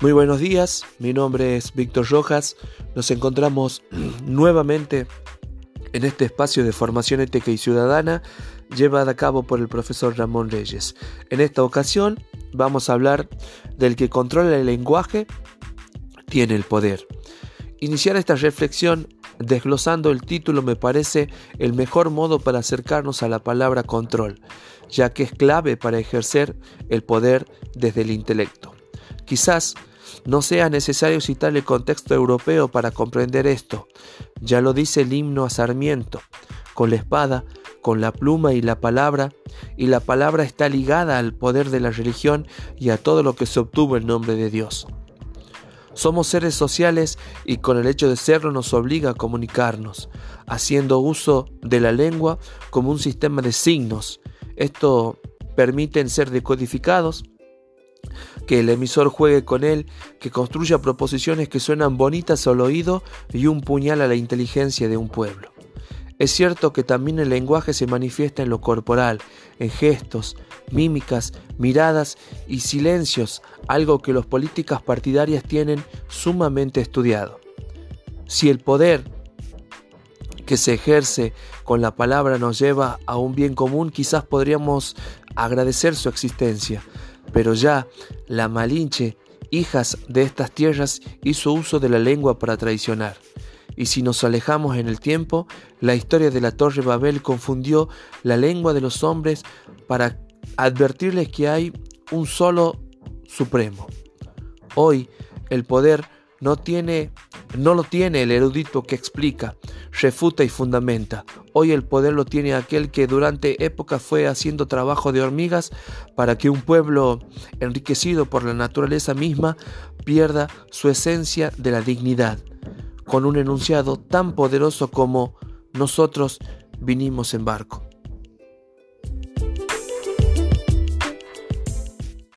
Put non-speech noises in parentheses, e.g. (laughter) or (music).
Muy buenos días, mi nombre es Víctor Rojas. Nos encontramos (clears throat) nuevamente en este espacio de formación ética y ciudadana llevada a cabo por el profesor Ramón Reyes. En esta ocasión vamos a hablar del que controla el lenguaje tiene el poder. Iniciar esta reflexión desglosando el título me parece el mejor modo para acercarnos a la palabra control, ya que es clave para ejercer el poder desde el intelecto. Quizás no sea necesario citar el contexto europeo para comprender esto. Ya lo dice el himno a Sarmiento. Con la espada, con la pluma y la palabra, y la palabra está ligada al poder de la religión y a todo lo que se obtuvo en nombre de Dios. Somos seres sociales y con el hecho de serlo nos obliga a comunicarnos, haciendo uso de la lengua como un sistema de signos. Esto permite ser decodificados que el emisor juegue con él, que construya proposiciones que suenan bonitas al oído y un puñal a la inteligencia de un pueblo. Es cierto que también el lenguaje se manifiesta en lo corporal, en gestos, mímicas, miradas y silencios, algo que los políticas partidarias tienen sumamente estudiado. Si el poder que se ejerce con la palabra nos lleva a un bien común, quizás podríamos agradecer su existencia, pero ya la Malinche, hijas de estas tierras, hizo uso de la lengua para traicionar. Y si nos alejamos en el tiempo, la historia de la Torre Babel confundió la lengua de los hombres para advertirles que hay un solo supremo. Hoy el poder no tiene no lo tiene el erudito que explica, refuta y fundamenta. Hoy el poder lo tiene aquel que durante épocas fue haciendo trabajo de hormigas para que un pueblo enriquecido por la naturaleza misma pierda su esencia de la dignidad, con un enunciado tan poderoso como nosotros vinimos en barco.